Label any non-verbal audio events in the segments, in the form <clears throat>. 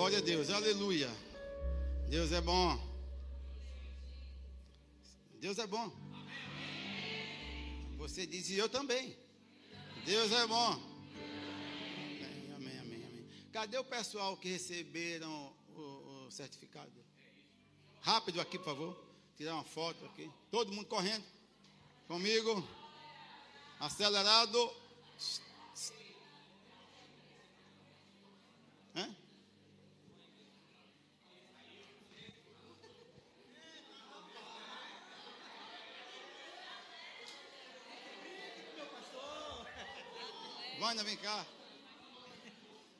glória a Deus, aleluia. Deus é bom. Deus é bom. Você diz e eu também. Deus é bom. Amém, amém, amém. Cadê o pessoal que receberam o, o certificado? Rápido aqui, por favor. Tirar uma foto aqui. Todo mundo correndo. Comigo. Acelerado. Hã? Vânia, vem cá.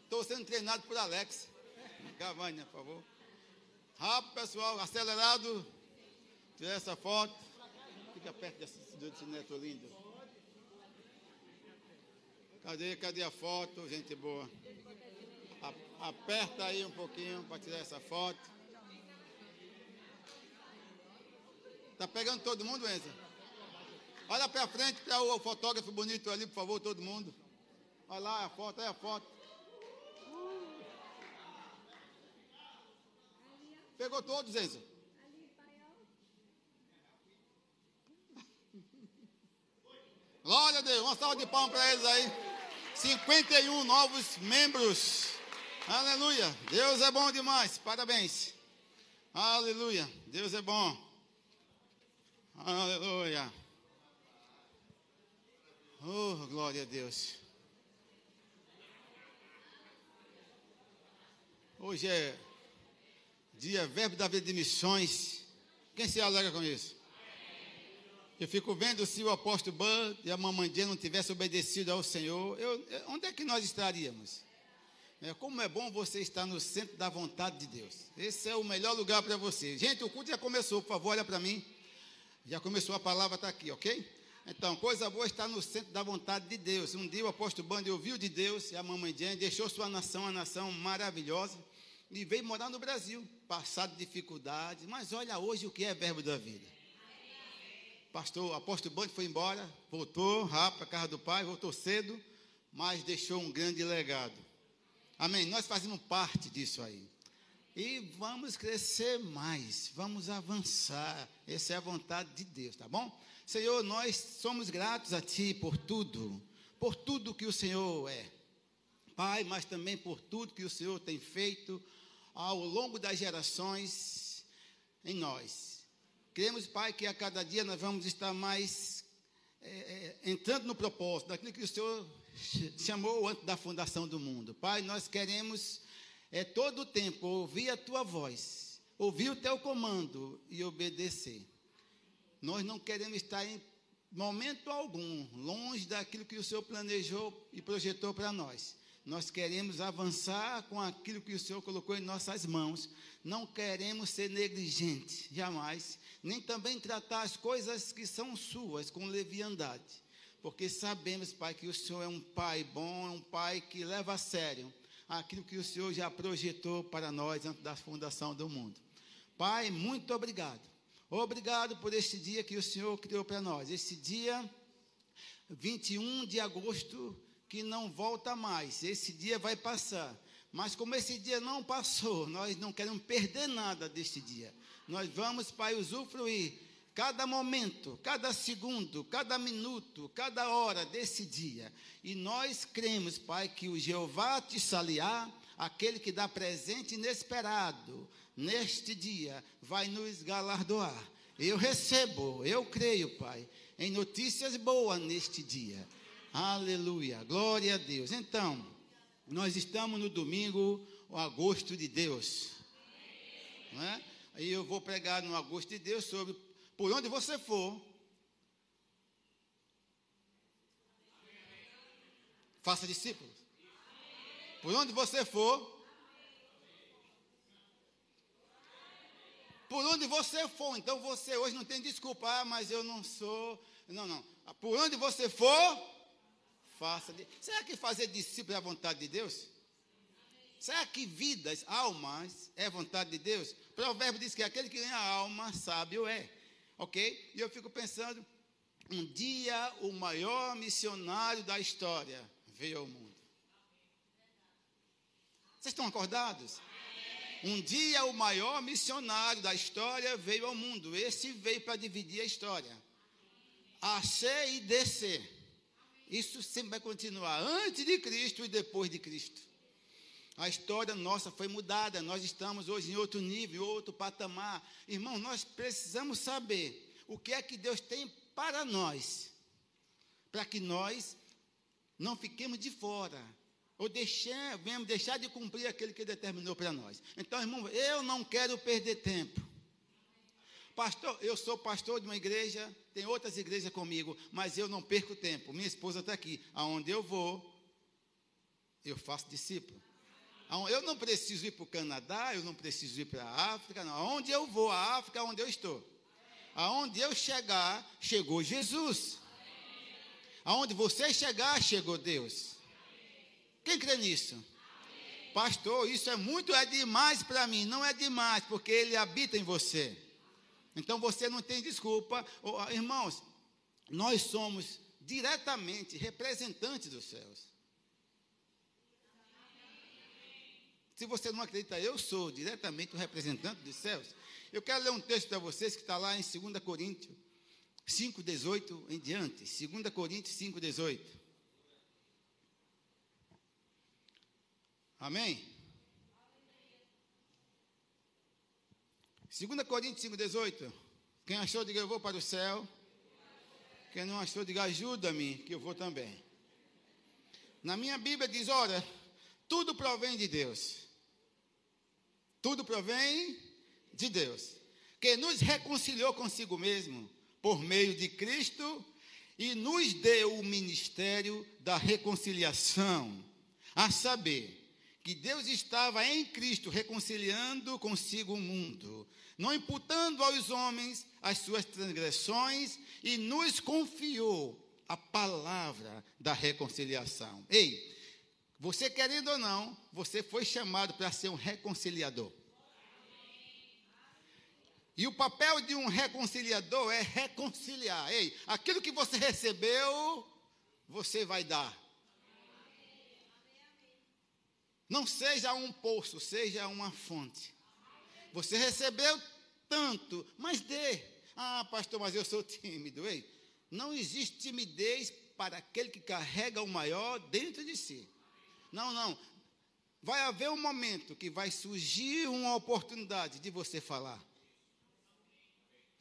Estou sendo treinado por Alex. Vem cá, Vânia, por favor. Rápido, pessoal, acelerado. Tira essa foto. Fica perto desse, desse neto lindo. Cadê, cadê a foto, gente boa? A, aperta aí um pouquinho para tirar essa foto. Tá pegando todo mundo, Enza? Olha para frente para o fotógrafo bonito ali, por favor, todo mundo. Olha lá a foto, é a foto. Pegou todos, Enzo? Glória a Deus, uma salva de palmas para eles aí. 51 novos membros. Aleluia. Deus é bom demais. Parabéns. Aleluia. Deus é bom. Aleluia. Oh, glória a Deus. Hoje é dia Verbo da Vida de Missões. Quem se alegra com isso? Eu fico vendo se o apóstolo Bud e a mamãe não tivessem obedecido ao Senhor, eu, onde é que nós estaríamos? É, como é bom você estar no centro da vontade de Deus. Esse é o melhor lugar para você. Gente, o culto já começou, por favor, olha para mim. Já começou, a palavra está aqui, ok? Então, coisa boa é estar no centro da vontade de Deus. Um dia o apóstolo Band ouviu de Deus e a mamãe Jane deixou sua nação, uma nação maravilhosa e veio morar no Brasil, passado dificuldades, mas olha hoje o que é verbo da vida. Pastor, apóstolo Bande foi embora, voltou rápido para a casa do pai, voltou cedo, mas deixou um grande legado. Amém. Nós fazemos parte disso aí. E vamos crescer mais, vamos avançar. Essa é a vontade de Deus, tá bom? Senhor, nós somos gratos a Ti por tudo, por tudo que o Senhor é. Pai, mas também por tudo que o Senhor tem feito ao longo das gerações em nós. Queremos, Pai, que a cada dia nós vamos estar mais é, é, entrando no propósito daquilo que o Senhor chamou antes da fundação do mundo. Pai, nós queremos é, todo o tempo ouvir a Tua voz, ouvir o Teu comando e obedecer. Nós não queremos estar em momento algum longe daquilo que o Senhor planejou e projetou para nós. Nós queremos avançar com aquilo que o Senhor colocou em nossas mãos. Não queremos ser negligentes, jamais. Nem também tratar as coisas que são suas com leviandade. Porque sabemos, Pai, que o Senhor é um Pai bom, é um Pai que leva a sério aquilo que o Senhor já projetou para nós antes da fundação do mundo. Pai, muito obrigado. Obrigado por este dia que o Senhor criou para nós. Este dia 21 de agosto que não volta mais. Esse dia vai passar. Mas como esse dia não passou, nós não queremos perder nada deste dia. Nós vamos, Pai, usufruir cada momento, cada segundo, cada minuto, cada hora desse dia. E nós cremos, Pai, que o Jeová te saliar, aquele que dá presente inesperado neste dia, vai nos galardoar. Eu recebo, eu creio, Pai, em notícias boas neste dia. Aleluia, glória a Deus. Então, nós estamos no domingo, o agosto de Deus. Não é? Aí eu vou pregar no agosto de Deus sobre por onde você for. Faça discípulos. Por onde você for. Por onde você for. Então você hoje não tem desculpa, ah, mas eu não sou. Não, não. Por onde você for, faça. Será que fazer discípulo é a vontade de Deus? Será que vidas, almas, é vontade de Deus? O provérbio diz que aquele que ganha alma, sábio é. Ok? E eu fico pensando, um dia o maior missionário da história veio ao mundo. Vocês estão acordados? Um dia o maior missionário da história veio ao mundo. Esse veio para dividir a história. A C e DC. Isso sempre vai continuar antes de Cristo e depois de Cristo. A história nossa foi mudada. Nós estamos hoje em outro nível, outro patamar. Irmão, nós precisamos saber o que é que Deus tem para nós, para que nós não fiquemos de fora, ou deixemos, deixar de cumprir aquele que determinou para nós. Então, irmão, eu não quero perder tempo. Pastor, eu sou pastor de uma igreja, tem outras igrejas comigo, mas eu não perco tempo. Minha esposa está aqui. Aonde eu vou, eu faço discípulo. Eu não preciso ir para o Canadá, eu não preciso ir para a África, não. Aonde eu vou, a África é onde eu estou. Aonde eu chegar, chegou Jesus. Aonde você chegar, chegou Deus. Quem crê nisso? Pastor, isso é muito, é demais para mim. Não é demais, porque Ele habita em você. Então você não tem desculpa. Irmãos, nós somos diretamente representantes dos céus. Se você não acredita, eu sou diretamente o representante dos céus. Eu quero ler um texto para vocês que está lá em 2 Coríntios 5,18 em diante. 2 Coríntios 5,18. Amém? 2 Coríntios 5,18. Quem achou, diga eu vou para o céu. Quem não achou, diga ajuda-me, que eu vou também. Na minha Bíblia diz: olha, tudo provém de Deus. Tudo provém de Deus, que nos reconciliou consigo mesmo por meio de Cristo e nos deu o ministério da reconciliação, a saber, que Deus estava em Cristo reconciliando consigo o mundo, não imputando aos homens as suas transgressões e nos confiou a palavra da reconciliação. Ei, você querendo ou não, você foi chamado para ser um reconciliador. E o papel de um reconciliador é reconciliar. Ei, aquilo que você recebeu, você vai dar. Não seja um poço, seja uma fonte. Você recebeu tanto, mas dê. Ah, pastor, mas eu sou tímido. Ei, não existe timidez para aquele que carrega o maior dentro de si. Não, não. Vai haver um momento que vai surgir uma oportunidade de você falar.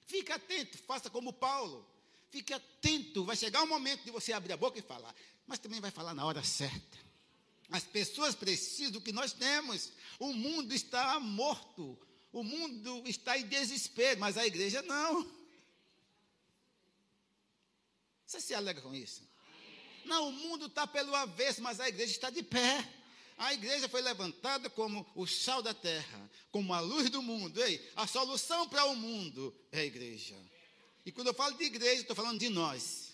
Fique atento, faça como Paulo. Fique atento, vai chegar um momento de você abrir a boca e falar, mas também vai falar na hora certa. As pessoas precisam do que nós temos. O mundo está morto, o mundo está em desespero, mas a igreja não. Você se alegra com isso? Não, o mundo está pelo avesso, mas a igreja está de pé. A igreja foi levantada como o sal da terra, como a luz do mundo. Ei, a solução para o mundo é a igreja. E quando eu falo de igreja, estou falando de nós.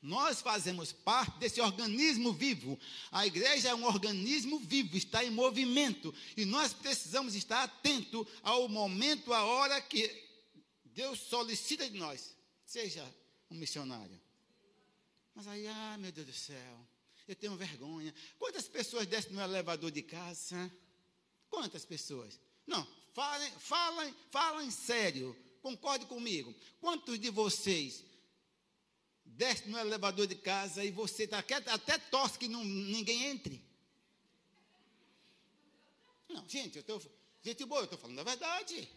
Nós fazemos parte desse organismo vivo. A igreja é um organismo vivo, está em movimento. E nós precisamos estar atentos ao momento, à hora que Deus solicita de nós. Seja um missionário. Mas aí, ah, meu Deus do céu, eu tenho vergonha. Quantas pessoas descem no elevador de casa? Quantas pessoas? Não, falem, falem, falem sério. Concorde comigo. Quantos de vocês descem no elevador de casa e você tá, até torce que não, ninguém entre? Não, gente, eu estou. Gente boa, eu estou falando a verdade.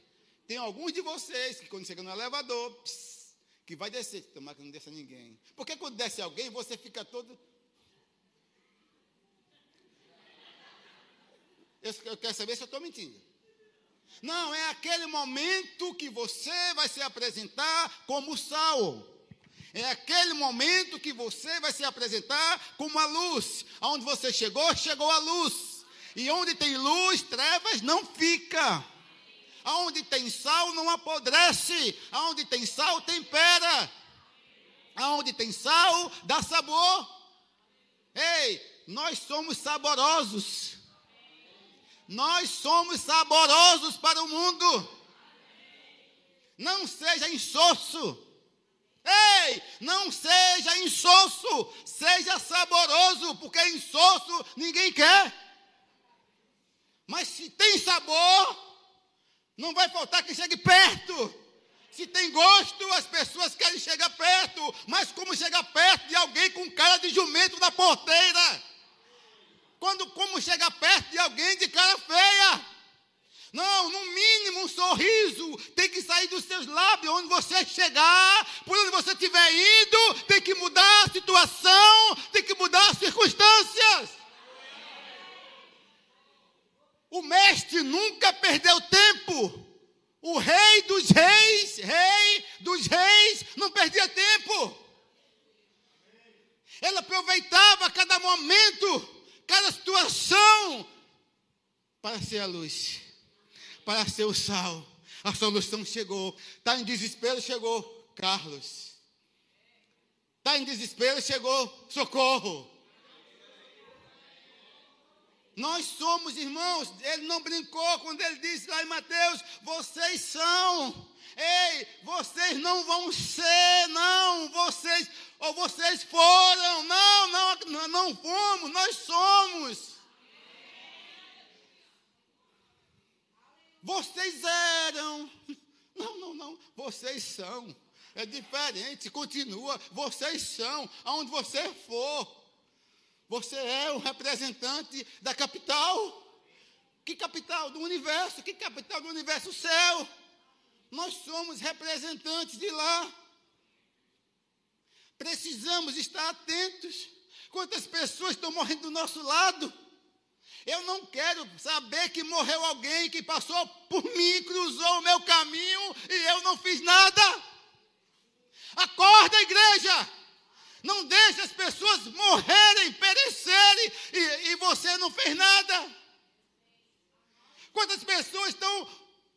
Tem alguns de vocês que quando chega no elevador, pss, que vai descer, tomar que não desça ninguém. Porque quando desce alguém, você fica todo. Eu, eu quero saber se eu estou mentindo. Não, é aquele momento que você vai se apresentar como sal. É aquele momento que você vai se apresentar como a luz. Aonde você chegou, chegou a luz. E onde tem luz, trevas não fica. Aonde tem sal não apodrece. Aonde tem sal tempera. Aonde tem sal dá sabor. Ei, nós somos saborosos. Nós somos saborosos para o mundo. Não seja insosso. Ei, não seja insosso, seja saboroso, porque insosso ninguém quer. Mas se tem sabor, não vai faltar quem chegue perto. Se tem gosto, as pessoas querem chegar perto. Mas como chegar perto de alguém com cara de jumento na porteira? Quando como chegar perto de alguém de cara feia? Não, no mínimo um sorriso tem que sair dos seus lábios, onde você chegar, por onde você estiver indo, tem que mudar a situação, tem que mudar as circunstâncias. O mestre nunca perdeu tempo. O rei dos reis, rei dos reis, não perdia tempo. Ele aproveitava cada momento, cada situação para ser a luz para ser o sal. A solução chegou. Está em desespero, chegou. Carlos. Está em desespero, chegou. Socorro. Nós somos irmãos. Ele não brincou quando ele disse lá em Mateus: vocês são. Ei, vocês não vão ser, não. Vocês, ou vocês foram. Não, não, não fomos, nós somos. Vocês eram. <laughs> Não, não, não. Vocês são. É diferente. Continua. Vocês são. Aonde você for. Você é o representante da capital. Que capital? Do universo. Que capital do universo? O céu. Nós somos representantes de lá. Precisamos estar atentos. Quantas pessoas estão morrendo do nosso lado? Eu não quero saber que morreu alguém que passou por mim, cruzou o meu caminho e eu não fiz nada. Acorda, igreja! Não deixe as pessoas morrerem, perecerem e, e você não fez nada. Quantas pessoas estão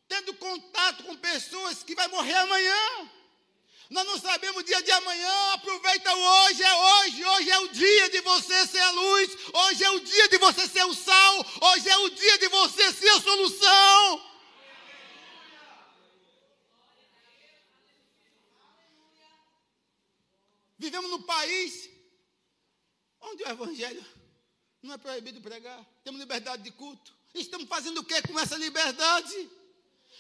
tendo contato com pessoas que vai morrer amanhã? Nós não sabemos o dia de amanhã, aproveita hoje, é hoje, hoje é o dia de você ser a luz, hoje é o dia de você ser o sal, hoje é o dia de você ser a solução. Vivemos num país onde o evangelho não é proibido pregar, temos liberdade de culto. Estamos fazendo o que com essa liberdade?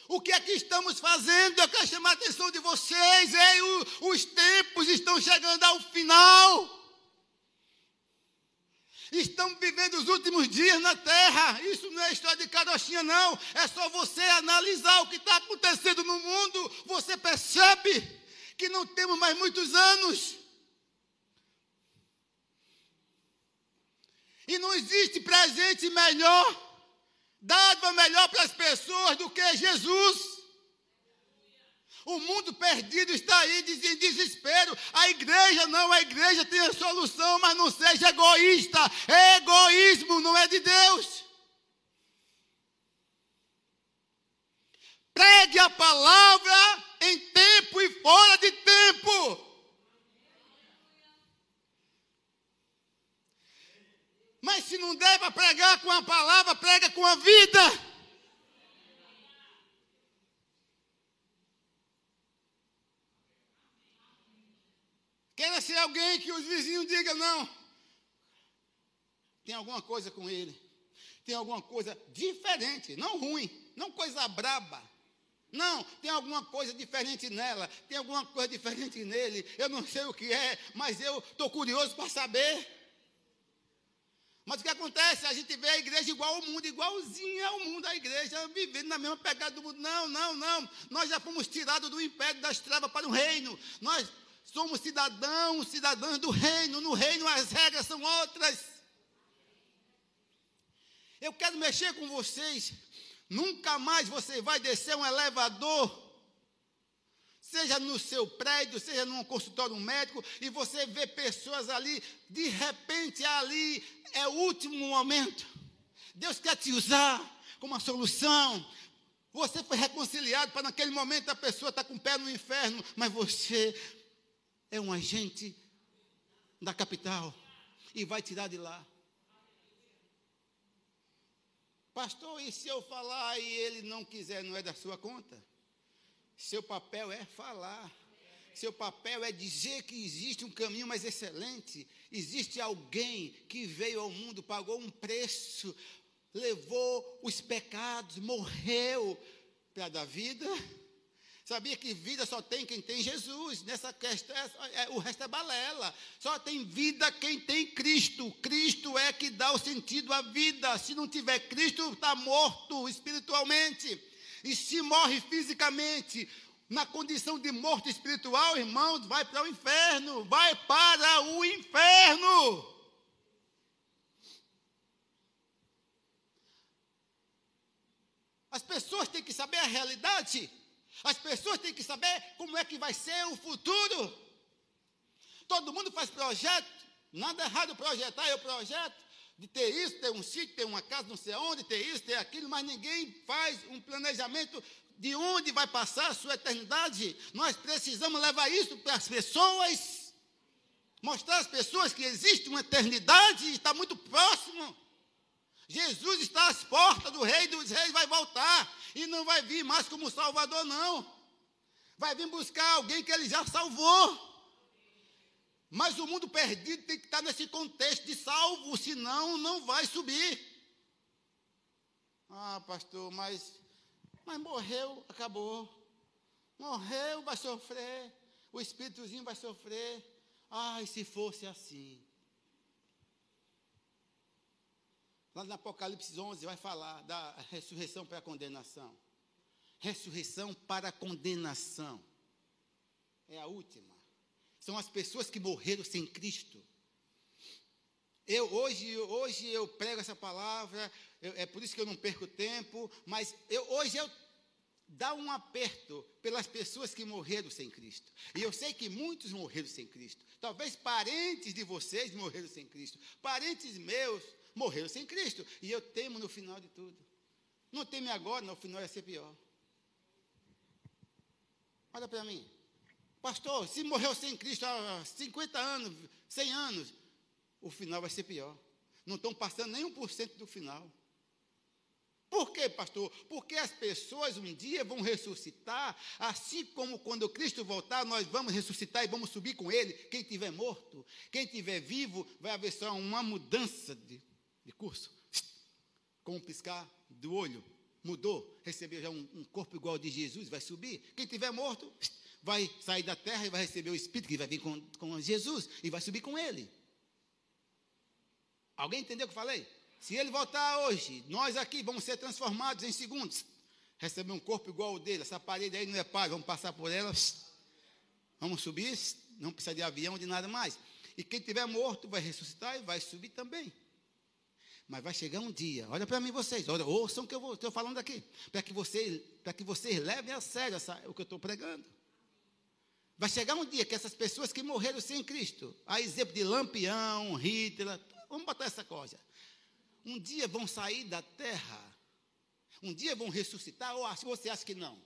O que é que estamos fazendo? Eu quero chamar a atenção de vocês. Ei, o, os tempos estão chegando ao final. Estamos vivendo os últimos dias na terra. Isso não é história de carochinha, não. É só você analisar o que está acontecendo no mundo. Você percebe que não temos mais muitos anos. E não existe presente melhor dádiva melhor para as pessoas do que Jesus. O mundo perdido está aí em desespero. A igreja não, a igreja tem a solução, mas não seja egoísta. Egoísmo não é de Deus. Pregue a palavra em tempo e fora de tempo. Mas se não der para pregar com a palavra, prega com a vida. Queira ser alguém que os vizinhos digam, não. Tem alguma coisa com ele. Tem alguma coisa diferente, não ruim, não coisa braba. Não, tem alguma coisa diferente nela, tem alguma coisa diferente nele. Eu não sei o que é, mas eu estou curioso para saber. Mas o que acontece? A gente vê a igreja igual ao mundo, igualzinha ao mundo, a igreja vivendo na mesma pegada do mundo. Não, não, não. Nós já fomos tirados do império das trevas para o reino. Nós somos cidadãos, cidadãs do reino. No reino as regras são outras. Eu quero mexer com vocês. Nunca mais você vai descer um elevador seja no seu prédio, seja num consultório médico, e você vê pessoas ali, de repente ali é o último momento. Deus quer te usar como uma solução. Você foi reconciliado para naquele momento a pessoa está com o pé no inferno, mas você é um agente da capital e vai tirar de lá. Pastor, e se eu falar e ele não quiser, não é da sua conta? Seu papel é falar. Seu papel é dizer que existe um caminho mais excelente. Existe alguém que veio ao mundo, pagou um preço, levou os pecados, morreu para dar vida. Sabia que vida só tem quem tem Jesus. Nessa questão, é, é, o resto é balela. Só tem vida quem tem Cristo. Cristo é que dá o sentido à vida. Se não tiver Cristo, está morto espiritualmente. E se morre fisicamente, na condição de morto espiritual, irmãos, vai para o inferno. Vai para o inferno. As pessoas têm que saber a realidade. As pessoas têm que saber como é que vai ser o futuro. Todo mundo faz projeto. Nada errado projetar, eu projeto de ter isso, ter um sítio, ter uma casa, não sei onde, ter isso, ter aquilo, mas ninguém faz um planejamento de onde vai passar a sua eternidade. Nós precisamos levar isso para as pessoas, mostrar às pessoas que existe uma eternidade e está muito próximo. Jesus está às portas do Rei dos Reis, vai voltar e não vai vir mais como Salvador, não. Vai vir buscar alguém que ele já salvou. Mas o mundo perdido tem que estar nesse contexto de salvo, senão não vai subir. Ah, pastor, mas, mas morreu, acabou. Morreu, vai sofrer. O espíritozinho vai sofrer. Ai, se fosse assim. Lá no Apocalipse 11 vai falar da ressurreição para a condenação. Ressurreição para a condenação. É a última. São as pessoas que morreram sem Cristo. Eu hoje, hoje eu prego essa palavra, eu, é por isso que eu não perco tempo, mas eu, hoje eu dá um aperto pelas pessoas que morreram sem Cristo. E eu sei que muitos morreram sem Cristo. Talvez parentes de vocês morreram sem Cristo. Parentes meus morreram sem Cristo. E eu temo no final de tudo. Não teme agora, no final vai ser pior. Olha para mim. Pastor, se morreu sem Cristo há 50 anos, 100 anos, o final vai ser pior. Não estão passando nem 1% do final. Por quê, pastor? Porque as pessoas um dia vão ressuscitar, assim como quando Cristo voltar, nós vamos ressuscitar e vamos subir com Ele. Quem tiver morto, quem tiver vivo, vai haver só uma mudança de de curso, com um piscar do olho, mudou, recebeu já um, um corpo igual de Jesus, vai subir. Quem tiver morto, vai sair da terra e vai receber o Espírito que vai vir com, com Jesus e vai subir com ele. Alguém entendeu o que eu falei? Se ele voltar hoje, nós aqui vamos ser transformados em segundos. Receber um corpo igual ao dele. Essa parede aí não é pai, vamos passar por ela. Vamos subir, não precisa de avião, de nada mais. E quem tiver morto vai ressuscitar e vai subir também. Mas vai chegar um dia, olha para mim vocês, olha, ouçam o que eu estou falando aqui, para que vocês, para que vocês levem a sério essa, o que eu estou pregando. Vai chegar um dia que essas pessoas que morreram sem Cristo, a exemplo de Lampião, Hitler, vamos botar essa coisa. Um dia vão sair da terra, um dia vão ressuscitar, ou você acha que não?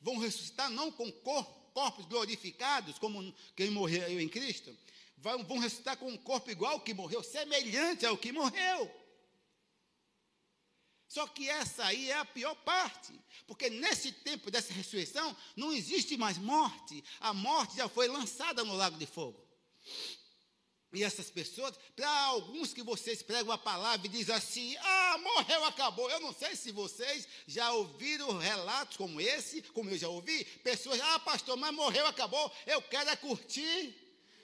Vão ressuscitar não com corpos glorificados, como quem morreu em Cristo, vão, ressuscitar com um corpo igual ao que morreu, semelhante ao que morreu. Só que essa aí é a pior parte, porque nesse tempo dessa ressurreição não existe mais morte, a morte já foi lançada no lago de fogo. E essas pessoas, para alguns que vocês pregam a palavra e dizem assim: ah, morreu, acabou. Eu não sei se vocês já ouviram relatos como esse, como eu já ouvi. Pessoas, ah, pastor, mas morreu, acabou. Eu quero é curtir.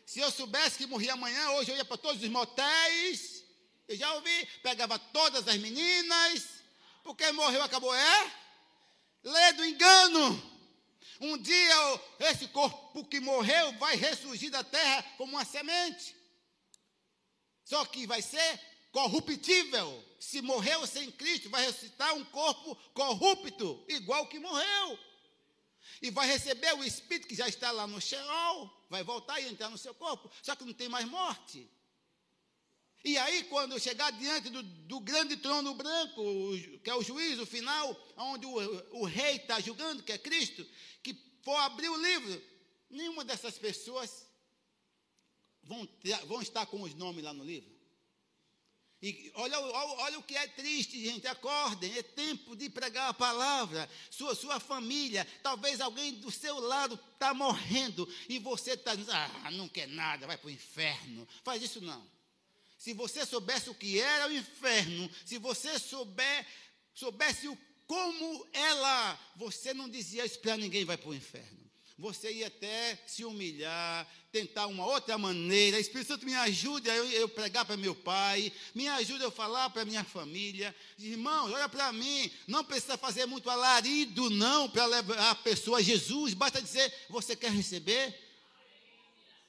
Se eu soubesse que morria amanhã, hoje eu ia para todos os motéis eu já ouvi, pegava todas as meninas, porque morreu, acabou. É? Lê do engano. Um dia esse corpo que morreu vai ressurgir da terra como uma semente. Só que vai ser corruptível. Se morreu sem Cristo, vai ressuscitar um corpo corrupto, igual que morreu. E vai receber o espírito que já está lá no Sheol, vai voltar e entrar no seu corpo. Só que não tem mais morte. E aí, quando chegar diante do, do grande trono branco, que é o juízo final, onde o, o rei está julgando, que é Cristo, que for abrir o livro, nenhuma dessas pessoas vão, vão estar com os nomes lá no livro. E olha, olha, olha, o que é triste, gente. Acordem, é tempo de pregar a palavra. Sua, sua família, talvez alguém do seu lado está morrendo e você está dizendo, ah, não quer nada, vai para o inferno. Faz isso não. Se você soubesse o que era o inferno, se você souber, soubesse o, como ela, você não dizia isso para ninguém vai para o inferno. Você ia até se humilhar, tentar uma outra maneira. Espírito Santo, me ajude a eu, eu pregar para meu pai, me ajude a eu falar para minha família. Irmãos, olha para mim, não precisa fazer muito alarido, não, para levar a pessoa a Jesus. Basta dizer, você quer receber?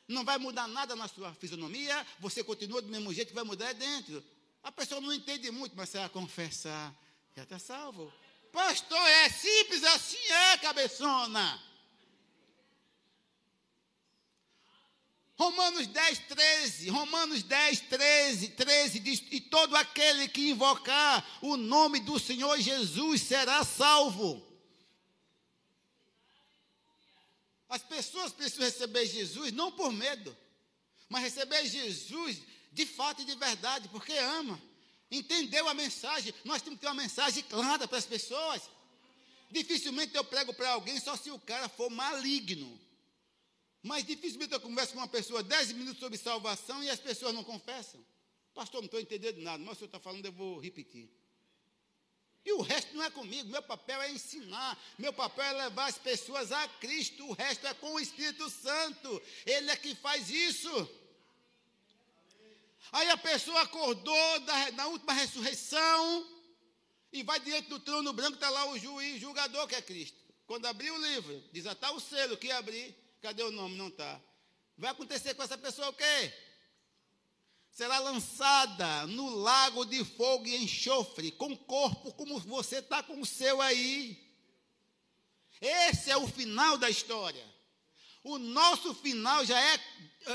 Não vai mudar nada na sua fisionomia, você continua do mesmo jeito que vai mudar é dentro. A pessoa não entende muito, mas se ela confessar, já está salvo. Pastor, é simples assim, é, cabeçona. Romanos 10, 13, Romanos 10, 13, 13 diz: E todo aquele que invocar o nome do Senhor Jesus será salvo. As pessoas precisam receber Jesus não por medo, mas receber Jesus de fato e de verdade, porque ama. Entendeu a mensagem? Nós temos que ter uma mensagem clara para as pessoas. Dificilmente eu prego para alguém só se o cara for maligno. Mas dificilmente eu converso com uma pessoa 10 minutos sobre salvação e as pessoas não confessam. Pastor, não estou entendendo nada, mas o senhor está falando, eu vou repetir. E o resto não é comigo, meu papel é ensinar, meu papel é levar as pessoas a Cristo, o resto é com o Espírito Santo, Ele é que faz isso. Aí a pessoa acordou da, última ressurreição e vai diante do trono branco, está lá o juiz, julgador que é Cristo. Quando abrir o livro, desatar ah, o selo que abrir, cadê o nome? Não está. Vai acontecer com essa pessoa o quê? Será lançada no lago de fogo e enxofre, com corpo como você está com o seu aí. Esse é o final da história. O nosso final já é,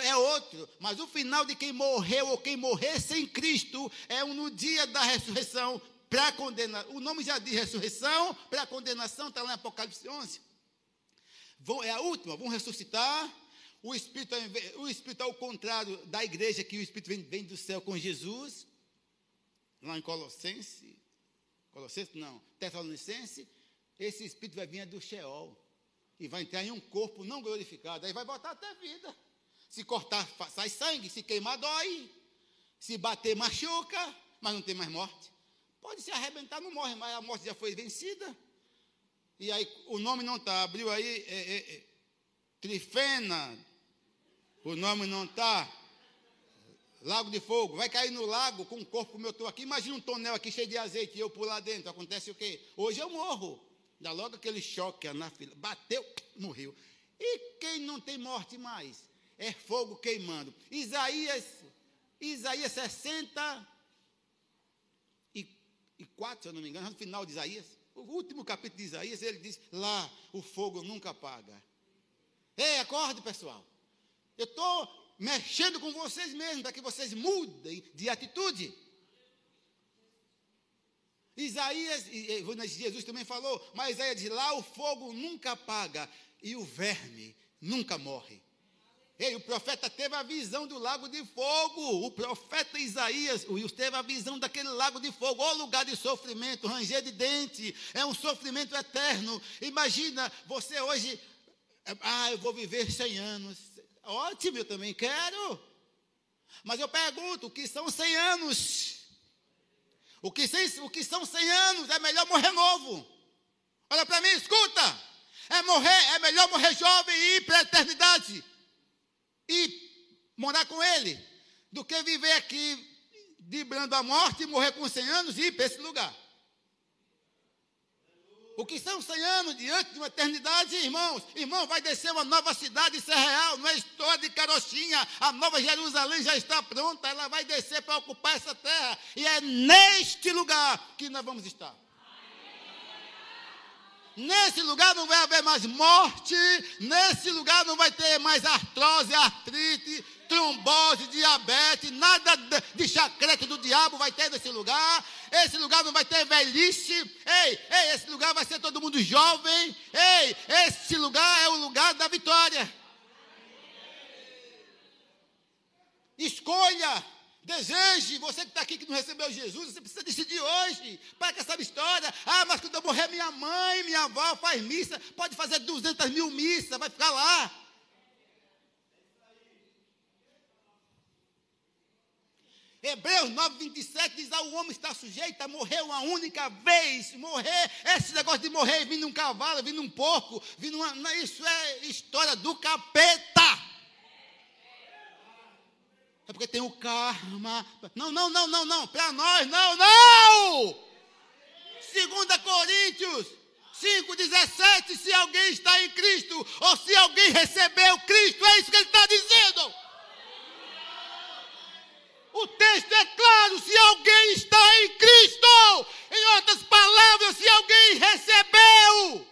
é outro, mas o final de quem morreu ou quem morrer sem Cristo é um, no dia da ressurreição para condenar. O nome já diz ressurreição para condenação, está lá em Apocalipse 11. Vão, é a última, vão ressuscitar o Espírito, o Espírito ao contrário da igreja, que o Espírito vem, vem do céu com Jesus, lá em Colossense, Colossense não, Tessalonicense, esse Espírito vai vir do Sheol e vai entrar em um corpo não glorificado, aí vai botar até vida. Se cortar, sai sangue, se queimar, dói. Se bater, machuca, mas não tem mais morte. Pode se arrebentar, não morre, mas a morte já foi vencida. E aí o nome não está, abriu aí é, é, é, Trifena, o nome não está. Lago de fogo, vai cair no lago com o corpo como eu estou aqui. Imagina um tonel aqui cheio de azeite e eu lá dentro. Acontece o quê? Hoje eu morro. Dá logo aquele choque na fila. Bateu, morreu. E quem não tem morte mais? É fogo queimando. Isaías, Isaías 60 e, e 4, se eu não me engano, no final de Isaías. O último capítulo de Isaías, ele diz: lá o fogo nunca apaga. Ei, acorde, pessoal. Eu estou mexendo com vocês mesmos para que vocês mudem de atitude. Isaías, Jesus também falou, mas Isaías diz: lá o fogo nunca apaga e o verme nunca morre. Ei, o profeta teve a visão do lago de fogo. O profeta Isaías teve a visão daquele lago de fogo. O lugar de sofrimento, ranger de dente. É um sofrimento eterno. Imagina você hoje. Ah, eu vou viver 100 anos. Ótimo, eu também quero. Mas eu pergunto: o que são 100 anos? O que, o que são 100 anos? É melhor morrer novo. Olha para mim, escuta. É morrer, é melhor morrer jovem e ir para a eternidade. E morar com ele. Do que viver aqui, vibrando a morte e morrer com 100 anos e ir para esse lugar. O que são 100 anos diante de uma eternidade, irmãos? Irmão, vai descer uma nova cidade, isso é real, não é história de carochinha. A nova Jerusalém já está pronta, ela vai descer para ocupar essa terra. E é neste lugar que nós vamos estar. Nesse lugar não vai haver mais morte, nesse lugar não vai ter mais artrose, artrite, trombose, diabetes, nada de chacrete do diabo vai ter nesse lugar. Esse lugar não vai ter velhice. Ei, ei, esse lugar vai ser todo mundo jovem. Ei, esse lugar é o lugar da vitória. Escolha. Deseje, você que está aqui que não recebeu Jesus, você precisa decidir hoje. Para que essa história, ah, mas quando eu morrer, minha mãe, minha avó faz missa, pode fazer 200 mil missas, vai ficar lá. Hebreus 9, 27 diz: ah, o homem está sujeito a morrer uma única vez. Morrer, esse negócio de morrer vindo um cavalo, vindo um porco, vindo uma, isso é história do capeta. É porque tem o karma. Não, não, não, não, não. Para nós, não, não. 2 Coríntios 5,17. Se alguém está em Cristo, ou se alguém recebeu Cristo, é isso que ele está dizendo. O texto é claro: se alguém está em Cristo, em outras palavras, se alguém recebeu,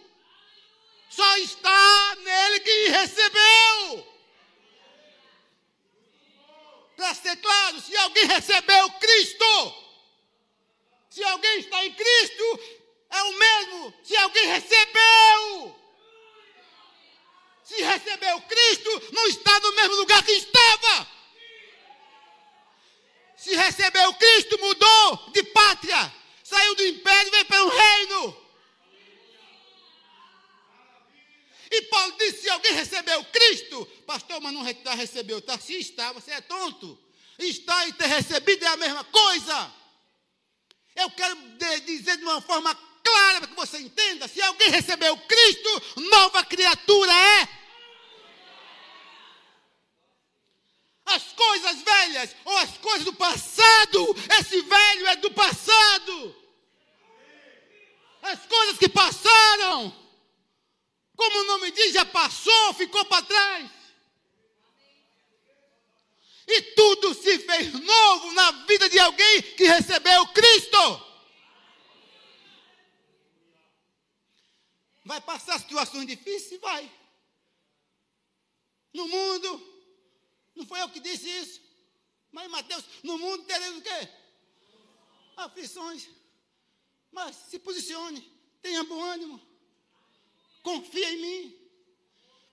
só está nele que recebeu. Para ser claro, se alguém recebeu Cristo, se alguém está em Cristo, é o mesmo se alguém recebeu. Se recebeu Cristo, não está no mesmo lugar que estava. Se recebeu Cristo, mudou de pátria. Saiu do império e veio para o reino. E Paulo disse: se alguém recebeu Cristo, pastor, mas não está recebeu, está se está, você é tonto. Está e ter recebido é a mesma coisa. Eu quero dizer de uma forma clara para que você entenda: se alguém recebeu Cristo, nova criatura é. As coisas velhas ou as coisas do passado, esse velho é do passado. As coisas que passaram, como o nome diz, já passou, ficou para trás. E tudo se fez novo na vida de alguém que recebeu Cristo. Vai passar situações difíceis? Vai. No mundo, não foi eu que disse isso. Mas Mateus, no mundo teremos o quê? Aflições. Mas se posicione, tenha bom ânimo. Confia em mim.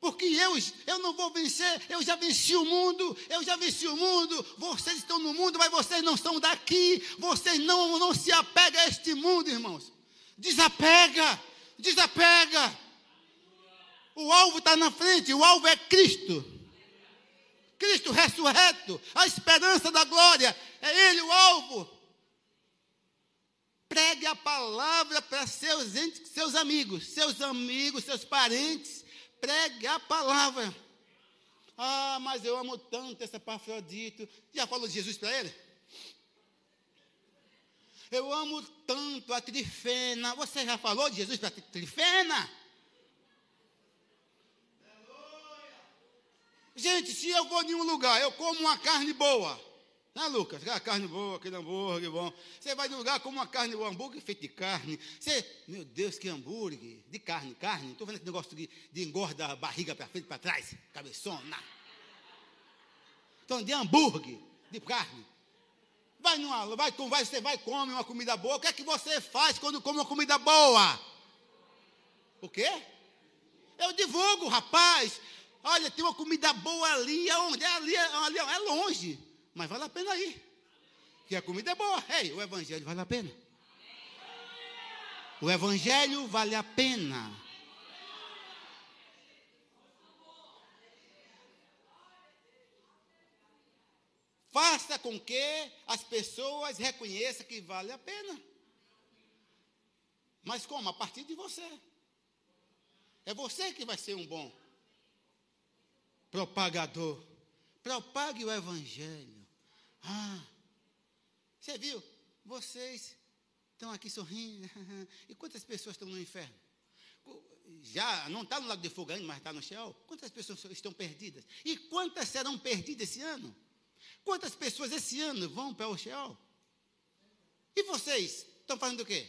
Porque eu, eu não vou vencer, eu já venci o mundo, eu já venci o mundo. Vocês estão no mundo, mas vocês não estão daqui. Vocês não, não se apegam a este mundo, irmãos. Desapega, desapega. O alvo está na frente, o alvo é Cristo. Cristo ressurreto, a esperança da glória, é Ele o alvo. Pregue a palavra para seus, seus amigos, seus amigos, seus parentes. Pregue a palavra. Ah, mas eu amo tanto esse Epafrodito. Já falou de Jesus para ele? Eu amo tanto a Trifena. Você já falou de Jesus para a Trifena? Gente, se eu vou em um lugar, eu como uma carne boa. Né, Lucas? Aquela carne boa, aquele hambúrguer bom. Você vai num lugar, como uma carne boa, hambúrguer feito de carne. Você, meu Deus, que hambúrguer. De carne, carne. Estou vendo esse negócio de, de engorda a barriga para frente para trás. Cabeçona. Então, de hambúrguer, de carne. Vai numa, vai, vai, você vai comer uma comida boa. O que é que você faz quando come uma comida boa? O quê? Eu divulgo, rapaz. Olha, tem uma comida boa ali, aonde? É ali, ali, é longe, mas vale a pena ir. Que a comida é boa. Ei, o evangelho vale a pena. O evangelho vale a pena. Faça com que as pessoas reconheçam que vale a pena. Mas como? A partir de você. É você que vai ser um bom propagador. Propague o Evangelho. Ah, você viu? Vocês estão aqui sorrindo. <laughs> E quantas pessoas estão no inferno? Já não está no lago de fogo ainda, mas está no céu. Quantas pessoas estão perdidas? E quantas serão perdidas esse ano? Quantas pessoas esse ano vão para o céu? E vocês estão fazendo o quê?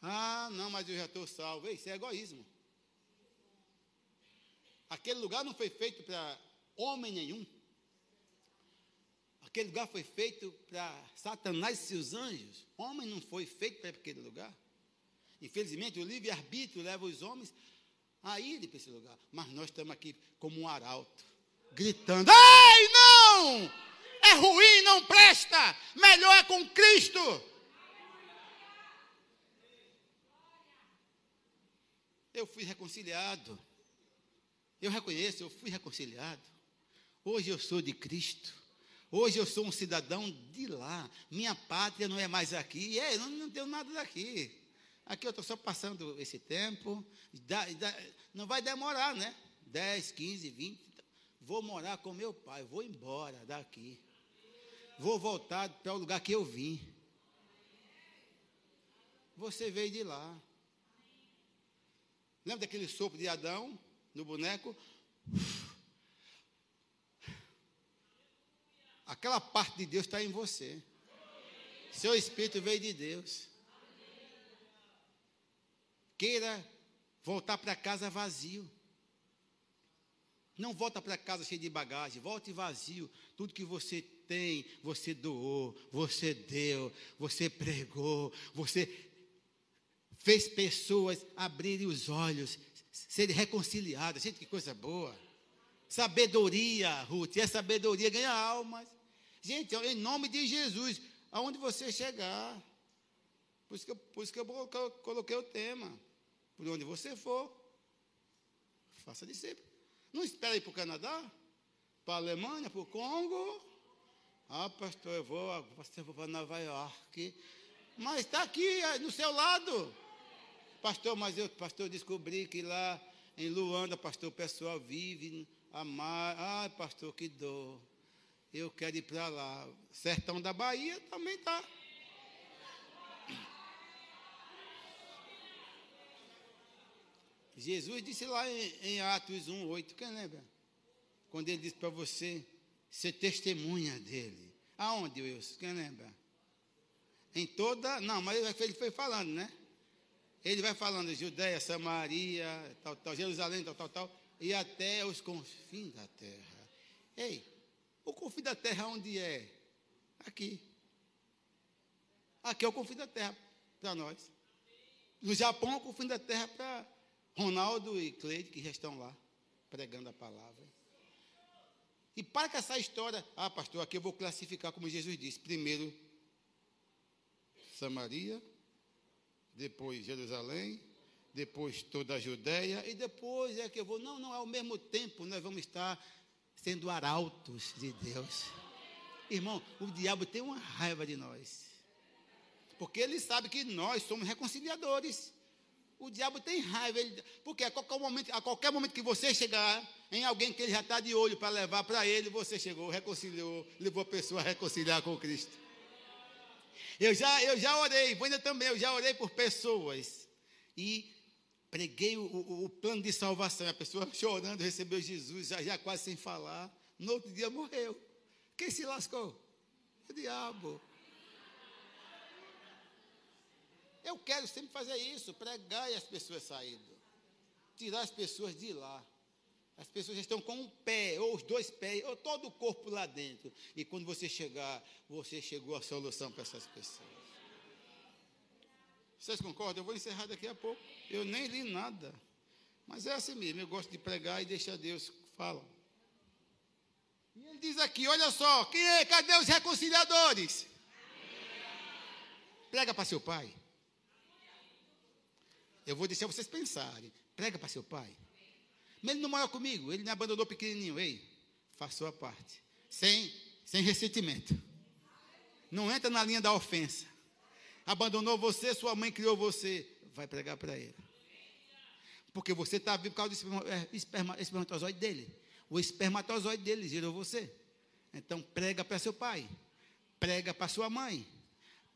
Ah, não, mas eu já estou salvo. Isso é egoísmo. Aquele lugar não foi feito para homem nenhum. Aquele lugar foi feito para Satanás e seus anjos. Homem não foi feito para aquele lugar. Infelizmente, o livre-arbítrio leva os homens a irem para esse lugar. Mas nós estamos aqui como um arauto, gritando: Ai, não! É ruim, não presta! Melhor é com Cristo! Eu fui reconciliado. Eu reconheço, eu fui reconciliado. Hoje eu sou de Cristo. Hoje eu sou um cidadão de lá. Minha pátria não é mais aqui. É, eu não, tenho nada daqui. Aqui eu estou só passando esse tempo. Dá, dá, não vai demorar, né? 10, 15, 20. Vou morar com meu pai. Vou embora daqui. Vou voltar para o lugar que eu vim. Você veio de lá. Lembra daquele sopro de Adão no boneco? Aquela parte de Deus está em você. Seu espírito veio de Deus. Queira voltar para casa vazio. Não volta para casa cheio de bagagem, volte vazio. Tudo que você tem, você doou, você deu, você pregou, você fez pessoas abrirem os olhos, serem reconciliadas. Gente, que coisa boa. Sabedoria, Ruth, e a sabedoria ganha almas. Gente, em nome de Jesus, aonde você chegar. Por isso que eu, por isso que eu coloquei o tema. Por onde você for, faça discípulo. Não espere ir para o Canadá, para a Alemanha, para o Congo. Ah, pastor, eu vou, pastor, eu vou para Nova York. Mas está aqui, no seu lado. Pastor, mas eu, pastor, descobri que lá em Luanda, pastor, o pessoal vive amar. Ai, pastor, que dor eu quero ir para lá. Sertão da Bahia também está. Jesus disse lá em, em Atos 1, 8, quem lembra? Quando ele disse para você ser testemunha dele. Aonde, Wilson? Quem lembra? Em toda. Não, mas ele foi falando, né? Ele vai falando Judéia, Samaria, tal, tal, Jerusalém, tal, tal, tal, e até os confins da terra. Ei, o confim da terra onde é? Aqui. Aqui é o confim da terra para nós. No Japão é o confim da terra para Ronaldo e Cleide, que já estão lá, pregando a palavra. E para com essa história, ah, pastor, aqui eu vou classificar como Jesus disse. Primeiro, Samaria, depois Jerusalém, depois toda a Judéia, e depois é que eu vou. Não, não, ao mesmo tempo nós vamos estar sendo arautos de Deus. Irmão, o diabo tem uma raiva de nós. Porque ele sabe que nós somos reconciliadores. O diabo tem raiva, ele, porque a qualquer, momento, a qualquer momento que você chegar em alguém que ele já está de olho para levar para ele, você chegou, reconciliou, levou a pessoa a reconciliar com Cristo. Eu já, eu já orei, ainda também, eu já orei por pessoas. E preguei o, o, o, plano de salvação, a pessoa <laughs> chorando recebeu Jesus, já, já quase sem falar. No outro dia morreu. Quem se lascou? O diabo. Eu quero sempre fazer isso, pregar e as pessoas saindo. Tirar as pessoas de lá. As pessoas estão com um pé, ou os dois pés, ou todo o corpo lá dentro. E quando você chegar, você chegou à solução para essas pessoas. Vocês concordam? Eu vou encerrar daqui a pouco. Eu nem li nada. Mas é assim mesmo. Eu gosto de pregar e deixar Deus falar. E ele diz aqui: olha só, quem é? Cadê os reconciliadores? Prega para seu pai. Eu vou deixar vocês pensarem. Prega para seu pai. Mas ele não mora comigo, ele me abandonou pequenininho. Ei, faça sua parte. Sem, sem ressentimento. Não entra na linha da ofensa abandonou você, sua mãe criou você, vai pregar para ele. Porque você está vivo por causa do é, esperma, espermatozoide dele. O espermatozoide dele gerou você. Então prega para seu pai, prega para sua mãe,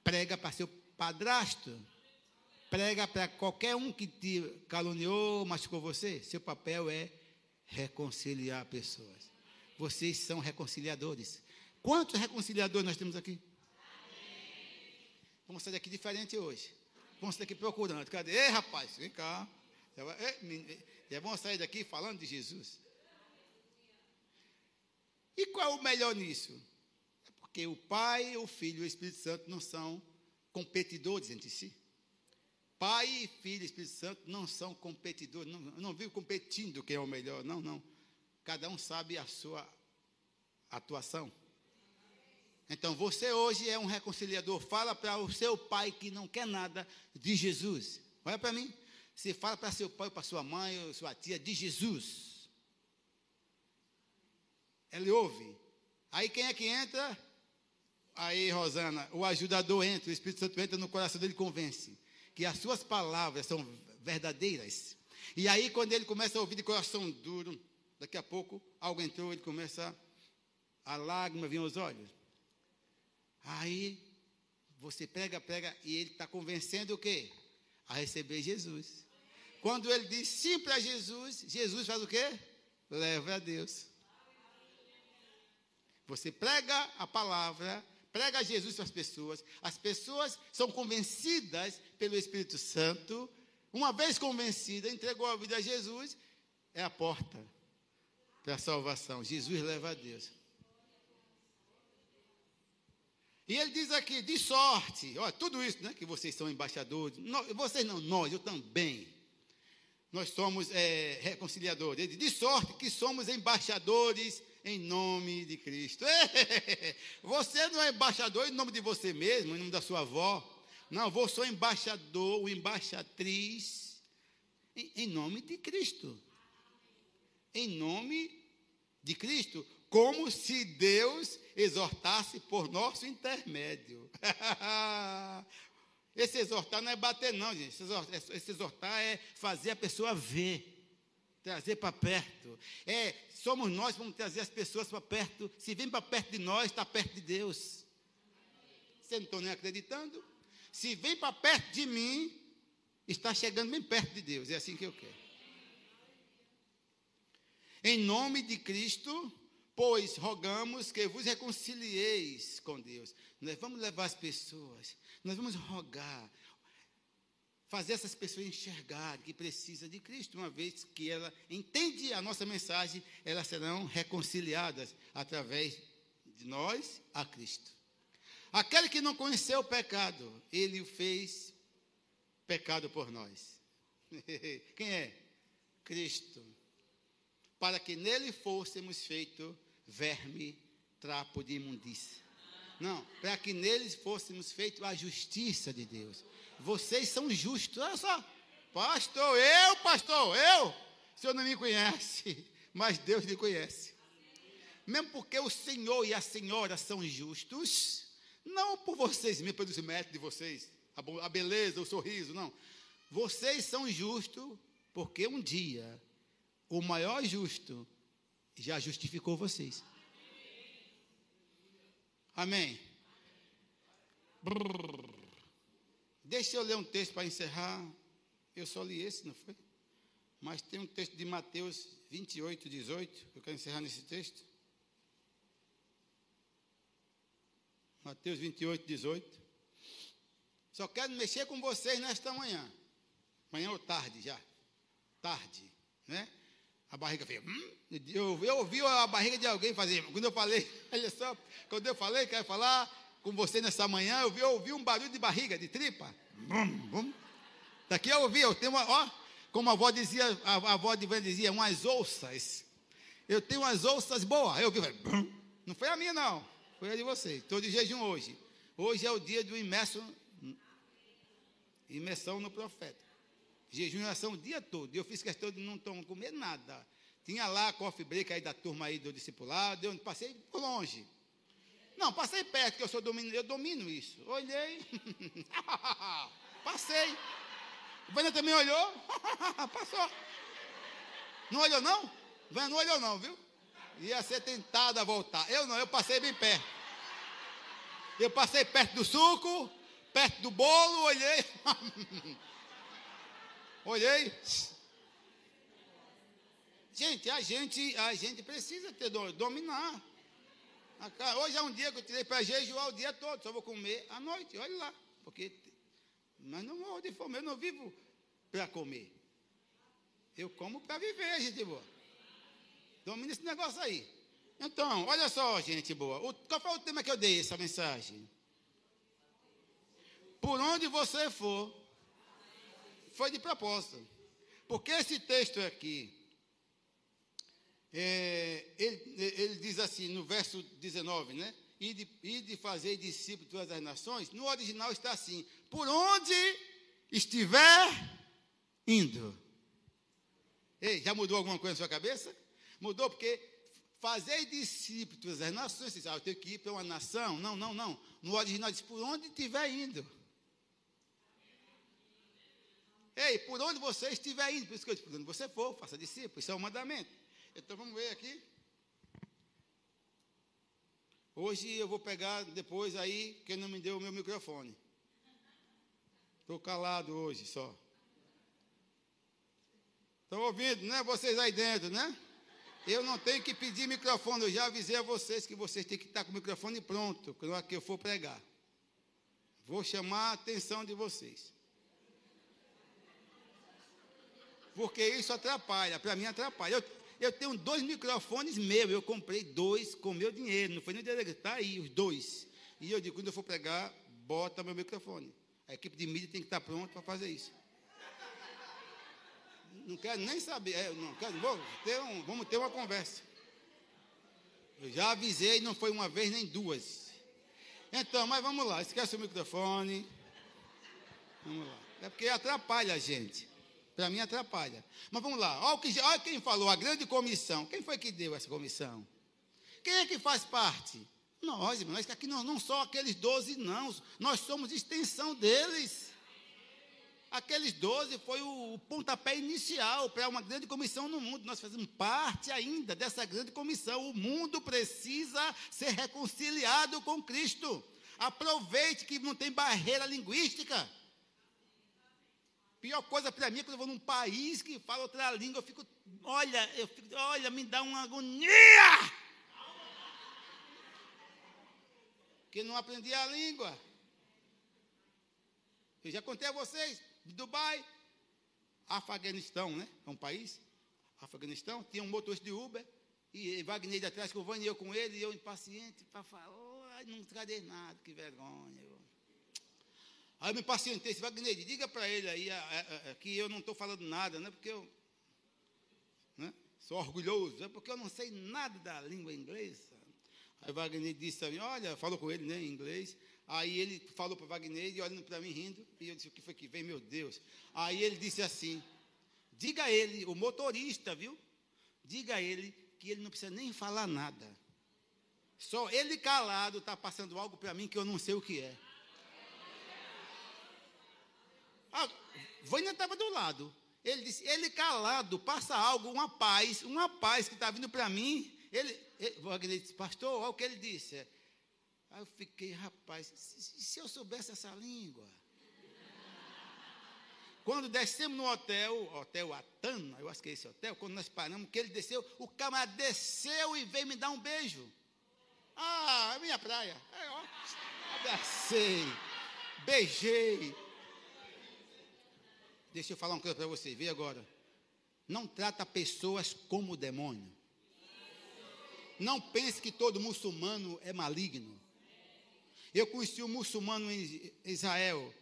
prega para seu padrasto, prega para qualquer um que te caluniou, machucou você. Seu papel é reconciliar pessoas. Vocês são reconciliadores. Quantos reconciliadores nós temos aqui? Vamos sair daqui diferente hoje. Vamos sair daqui procurando. Cadê? Ei, rapaz, vem cá. Já vamos sair daqui falando de Jesus. E qual é o melhor nisso? É porque o Pai, o Filho e o Espírito Santo não são competidores entre si. Pai, Filho e Espírito Santo não são competidores. Não, não vivo competindo quem é o melhor. Não, não. Cada um sabe a sua atuação. Então você hoje é um reconciliador. Fala para o seu pai que não quer nada de Jesus. Olha para mim. Você fala para seu pai, para sua mãe, ou sua tia de Jesus. Ele ouve. Aí quem é que entra? Aí, Rosana, o ajudador entra, o Espírito Santo entra no coração dele e convence que as suas palavras são verdadeiras. E aí, quando ele começa a ouvir de coração duro, daqui a pouco algo entrou, ele começa a lágrima vir aos olhos. Aí você prega, prega, e ele está convencendo o quê? A receber Jesus. Quando ele diz sim para Jesus, Jesus faz o quê? Leva a Deus. Você prega a palavra, prega Jesus para as pessoas, as pessoas são convencidas pelo Espírito Santo. Uma vez convencida, entregou a vida a Jesus, é a porta para a salvação. Jesus leva a Deus. E ele diz aqui, de sorte, olha, tudo isso, né, que vocês são embaixadores, nós, vocês não, nós, eu também, nós somos é, reconciliadores, ele diz, de sorte que somos embaixadores em nome de Cristo. Você não é embaixador em nome de você mesmo, em nome da sua avó, não, vou sou embaixador, ou embaixatriz, em, nome de Cristo, em nome de Cristo, como se Deus exortasse por nosso intermédio. <laughs> Esse exortar não é bater, não, gente. Esse exortar é fazer a pessoa ver, trazer para perto. É, somos nós vamos trazer as pessoas para perto. Se vem para perto de nós, está perto de Deus. Você não está nem acreditando? Se vem para perto de mim, está chegando bem perto de Deus. É assim que eu quero. Em nome de Cristo, Pois rogamos que vos reconcilieis com Deus. Nós vamos levar as pessoas, nós vamos rogar, fazer essas pessoas enxergarem que precisa de Cristo, uma vez que ela entende a nossa mensagem, elas serão reconciliadas através de nós a Cristo. Aquele que não conheceu o pecado, ele o fez pecado por nós. <laughs> Quem é? Cristo. Para que nele fôssemos feitos verme, trapo de imundícia. Não, para que neles fôssemos feitos a justiça de Deus. Vocês são justos. Olha só. Pastor, eu, pastor, eu. O senhor não me conhece, <laughs> mas Deus lhe conhece. Mesmo porque o Senhor e a Senhora são justos, não por vocês mesmo, pelos méritos de vocês, a beleza, o sorriso, não. Vocês são justos porque um dia o maior justo já justificou vocês. Amém. Brrr. Deixa eu ler um texto para encerrar. Eu só li esse, não foi? Mas tem um texto de Mateus 28, 18. Eu quero encerrar nesse texto. Mateus 28, 18. Só quero mexer com vocês nesta manhã. Manhã ou tarde já. Tarde, né? A barriga fez. Hum? Eu, eu ouvi a barriga de alguém fazer. Quando eu falei, <laughs> olha só, quando eu falei, quero falar com você nessa manhã, eu ouvi, um barulho de barriga, de tripa. Daqui eu ouvi, eu tenho uma, ó, como a avó dizia, a, a avó de Ivan dizia, umas ouças. Eu tenho umas ouças boas. Eu ouvi, não foi a minha, não. Foi a de vocês. Estou de jejum hoje. Hoje é o dia do imerso, imersão no profeta. Jejum e oração o dia todo. Eu fiz questão de não comer nada. Tinha lá coffee break aí da turma aí do discipulado, eu passei por longe. Não, passei perto, que eu sou domino, eu domino isso. Olhei, <laughs> passei. O Vânia também olhou, <laughs> passou. Não olhou não? Vânia não olhou não, viu? Ia ser tentado a voltar. Eu não, eu passei bem perto. Eu passei perto do suco, perto do bolo, olhei. <laughs> olhei. Gente, a gente, a gente precisa ter dominar. Hoje é um dia que eu tirei para jejuar o dia todo, só vou comer à noite, olha lá. Porque, mas não morro de fome, eu não vivo para comer. Eu como para viver, gente boa. Domina esse negócio aí. Então, olha só, gente boa. O, qual foi o tema que eu dei essa mensagem? Por onde você for, foi de propósito. Porque esse texto aqui, é, ele, ele, diz assim no verso 19, né? E de, e de fazer discípulos de todas as nações, no original está assim: por onde estiver indo. Ei, já mudou alguma coisa na sua cabeça? Mudou porque Fazer discípulos das nações. Ah, eu tenho que ir para uma nação. Não, não, não. No original diz, por onde estiver indo. Ei, por onde você estiver indo, por isso que eu disse, por onde você for, faça discípulo, isso é um mandamento. Então vamos ver aqui. Hoje eu vou pegar depois aí, quem não me deu o meu microfone. Estou calado hoje só. Estão ouvindo, né? Vocês aí dentro, né? Eu não tenho que pedir microfone, eu já avisei a vocês que vocês têm que estar com o microfone pronto, quando eu for pregar. Vou chamar a atenção de vocês. Porque isso atrapalha, para mim atrapalha. Eu, eu tenho dois microfones meus, eu comprei dois com meu dinheiro, não foi nem dele, está aí os dois. E eu digo, quando eu for pregar, bota meu microfone. A equipe de mídia tem que estar pronta para fazer isso não quero nem saber. É, não quero, vou ter um, vamos ter uma conversa. Eu já avisei, não foi uma vez nem duas. Então, mas vamos lá, esquece o microfone. Vamos lá. É porque atrapalha a gente. Para mim atrapalha. Mas vamos lá. Olha, que, olha quem falou, a grande comissão. Quem foi que deu essa comissão? Quem é que faz parte? Nós, irmãos, aqui nós não só aqueles doze, não. Nós somos extensão deles. Aqueles doze foi o, o pontapé inicial para uma grande comissão no mundo. Nós fazemos parte ainda dessa grande comissão. O mundo precisa ser reconciliado com Cristo. Aproveite que não tem barreira linguística. Pior coisa para mim é quando eu vou num país que fala outra língua, eu fico, olha, eu fico, olha, me dá uma agonia. Que não aprendi a língua. Eu já contei a vocês, Dubai, Afeganistão, né? É um país. Afeganistão, tinha um motorista de Uber, e Wagner de atrás, que eu e eu com ele, e eu impaciente, para falar, oh, não cadê nada, que vergonha. Aí eu me impacientei, disse, Wagner, diga para ele aí a, a, a, que eu não estou falando nada, né? Porque eu né, sou orgulhoso, é porque eu não sei nada da língua inglesa. Aí Wagner disse a mim, olha, falou com ele né, em inglês, Aí ele falou para Wagner, e olhando para mim rindo, e eu disse: O que foi que veio, meu Deus? Aí ele disse assim: Diga a ele, o motorista, viu? Diga a ele que ele não precisa nem falar nada. Só ele calado está passando algo para mim que eu não sei o que é. Ah, Vânia estava do lado. Ele disse: Ele calado passa algo, uma paz, uma paz que está vindo para mim. Ele, ele, disse: Pastor, olha o que ele disse. Aí eu fiquei, rapaz, se, se eu soubesse essa língua. Quando descemos no hotel, hotel Atana, eu acho que é esse hotel, quando nós paramos, que ele desceu, o camarada desceu e veio me dar um beijo. Ah, é minha praia. É, ó, abracei, beijei. Deixa eu falar uma coisa para você, vê agora. Não trata pessoas como demônio. Não pense que todo muçulmano é maligno. Eu conheci um muçulmano em Israel,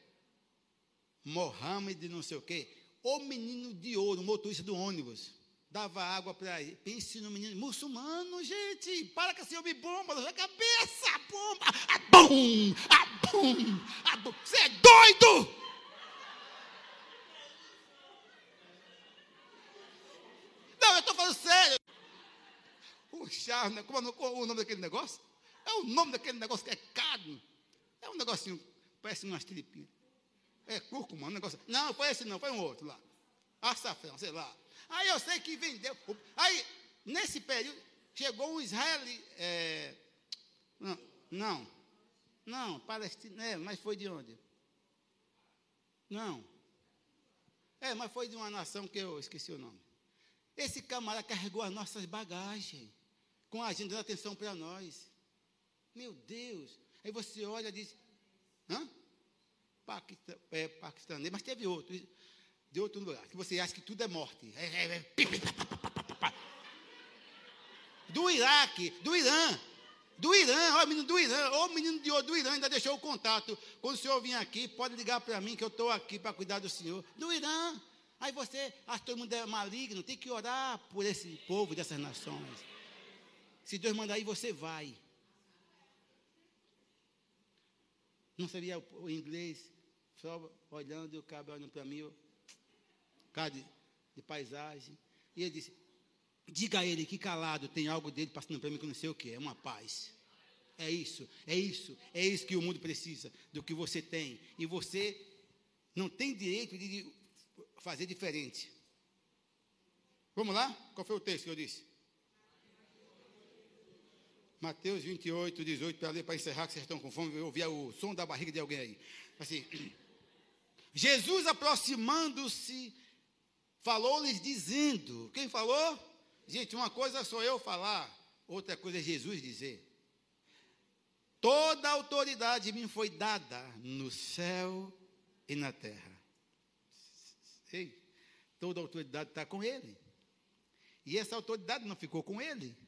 Mohammed, não sei o quê, o menino de ouro, motorista do ônibus, dava água para ele. Pense no menino, muçulmano, gente, para com esse homem bomba na cabeça, bomba, bum, a bum, a bum. Você é doido! Não, eu estou falando sério. O charme, como é o nome daquele negócio? É o nome daquele negócio que é cado. É um negocinho, parece umas tripinhas. É cúrcuma, um negócio. Não, foi esse não, foi um outro lá. Açafrão, sei lá. Aí eu sei que vendeu. Aí, nesse período, chegou um israeli. É, não, não, não, Palestina, é, mas foi de onde? Não. É, mas foi de uma nação que eu esqueci o nome. Esse camarada carregou as nossas bagagens, com a agenda dando atenção para nós. Meu Deus. Aí você olha e diz, hã? Paquista, é, paquistanês, mas teve outro, de outro lugar, que você acha que tudo é morte. É, é, é, do Iraque, do Irã, do Irã, ó, menino do Irã, o menino de, do Irã ainda deixou o contato. Quando o senhor vir aqui, pode ligar para mim que eu estou aqui para cuidar do senhor. Do Irã. Aí você acha que todo mundo é maligno, tem que orar por esse povo dessas nações. Se Deus mandar aí, você vai. Não sabia o inglês, só olhando o cabra olhando para mim, cara de, de paisagem. E ele disse: Diga a ele que calado tem algo dele passando para mim que não sei o que, é uma paz. É isso, é isso, é isso que o mundo precisa, do que você tem. E você não tem direito de fazer diferente. Vamos lá? Qual foi o texto que eu disse? Mateus 28, 18, para ler, para encerrar, que vocês estão com fome, eu ouvi o som da barriga de alguém aí. Assim, <clears throat> Jesus aproximando-se, falou-lhes dizendo, quem falou? Gente, uma coisa sou eu falar, outra coisa é Jesus dizer. Toda autoridade me foi dada no céu e na terra. Ei, toda autoridade está com ele. E essa autoridade não ficou com ele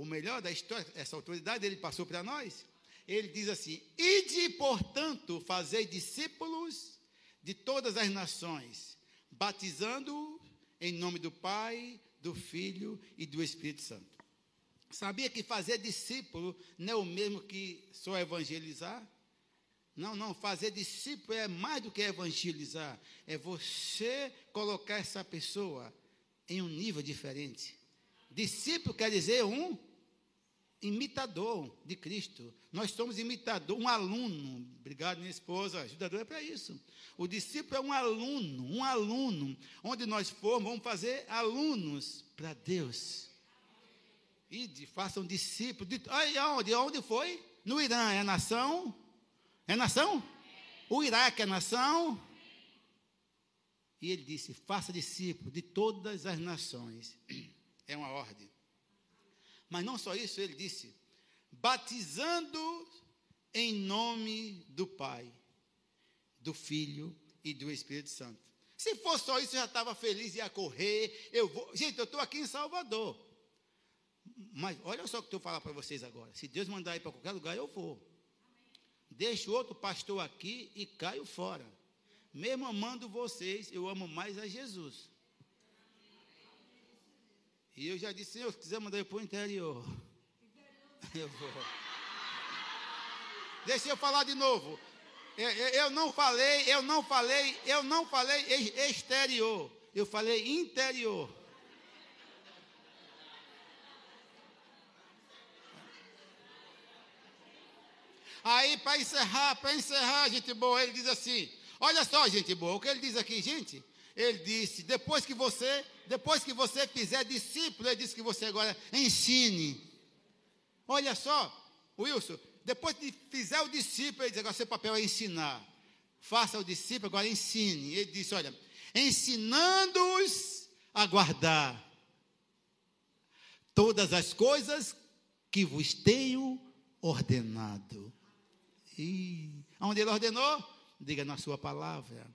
o melhor da história, essa autoridade ele passou para nós. Ele diz assim: Ide, portanto, fazei discípulos de todas as nações, batizando em nome do Pai, do Filho e do Espírito Santo. Sabia que fazer discípulo não é o mesmo que só evangelizar? Não, não, fazer discípulo é mais do que evangelizar, é você colocar essa pessoa em um nível diferente. Discípulo quer dizer um imitador de Cristo. Nós somos imitador, um aluno. Obrigado, minha esposa. Ajudador é para isso. O discípulo é um aluno, um aluno. Onde nós formos, vamos fazer alunos para Deus. E façam discípulos. De, onde? Onde foi? No Irã. É nação? É nação? O Iraque é nação? E ele disse: faça discípulo de todas as nações. É uma ordem. Mas não só isso, ele disse: batizando em nome do Pai, do Filho e do Espírito Santo. Se fosse só isso, eu já estava feliz, ia correr. Eu vou. Gente, eu estou aqui em Salvador. Mas olha só o que eu vou falar para vocês agora. Se Deus mandar ir para qualquer lugar, eu vou. Deixo outro pastor aqui e caio fora. Mesmo amando vocês, eu amo mais a Jesus. E eu já disse, Senhor, se quiser mandar eu para o interior. Eu vou. Deixa eu falar de novo. Eu, eu, não falei, eu não falei, eu não falei exterior. Eu falei interior. Aí, para encerrar, para encerrar, gente boa, ele diz assim: olha só, gente boa, o que ele diz aqui, gente? Ele disse: depois que você depois que você fizer discípulo, ele disse que você agora ensine. Olha só, Wilson, depois que fizer o discípulo, ele diz agora seu papel é ensinar. Faça o discípulo, agora ensine. Ele disse: olha, ensinando-os a guardar todas as coisas que vos tenho ordenado. E onde ele ordenou? Diga na sua palavra.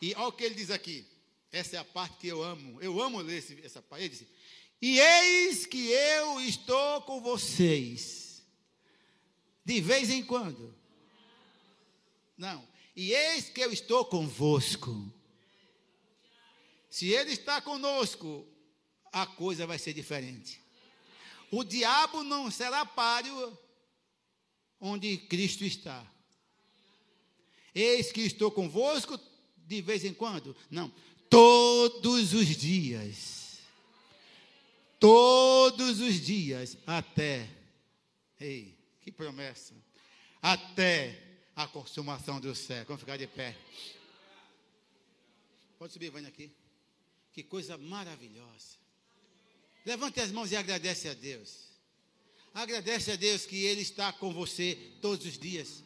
E olha o que ele diz aqui. Essa é a parte que eu amo. Eu amo ler esse, essa parte. Ele disse, e eis que eu estou com vocês. De vez em quando. Não. E eis que eu estou convosco. Se ele está conosco, a coisa vai ser diferente. O diabo não será páreo onde Cristo está. Eis que estou convosco de vez em quando? Não todos os dias. Todos os dias, até. Ei, que promessa! Até a consumação do céu. Vamos ficar de pé. Pode subir, Vânia, aqui. Que coisa maravilhosa. Levante as mãos e agradece a Deus. Agradece a Deus que Ele está com você todos os dias,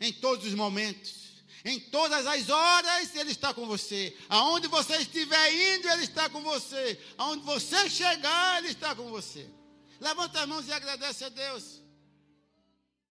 em todos os momentos. Em todas as horas Ele está com você. Aonde você estiver indo, Ele está com você. Aonde você chegar, Ele está com você. Levanta as mãos e agradece a Deus.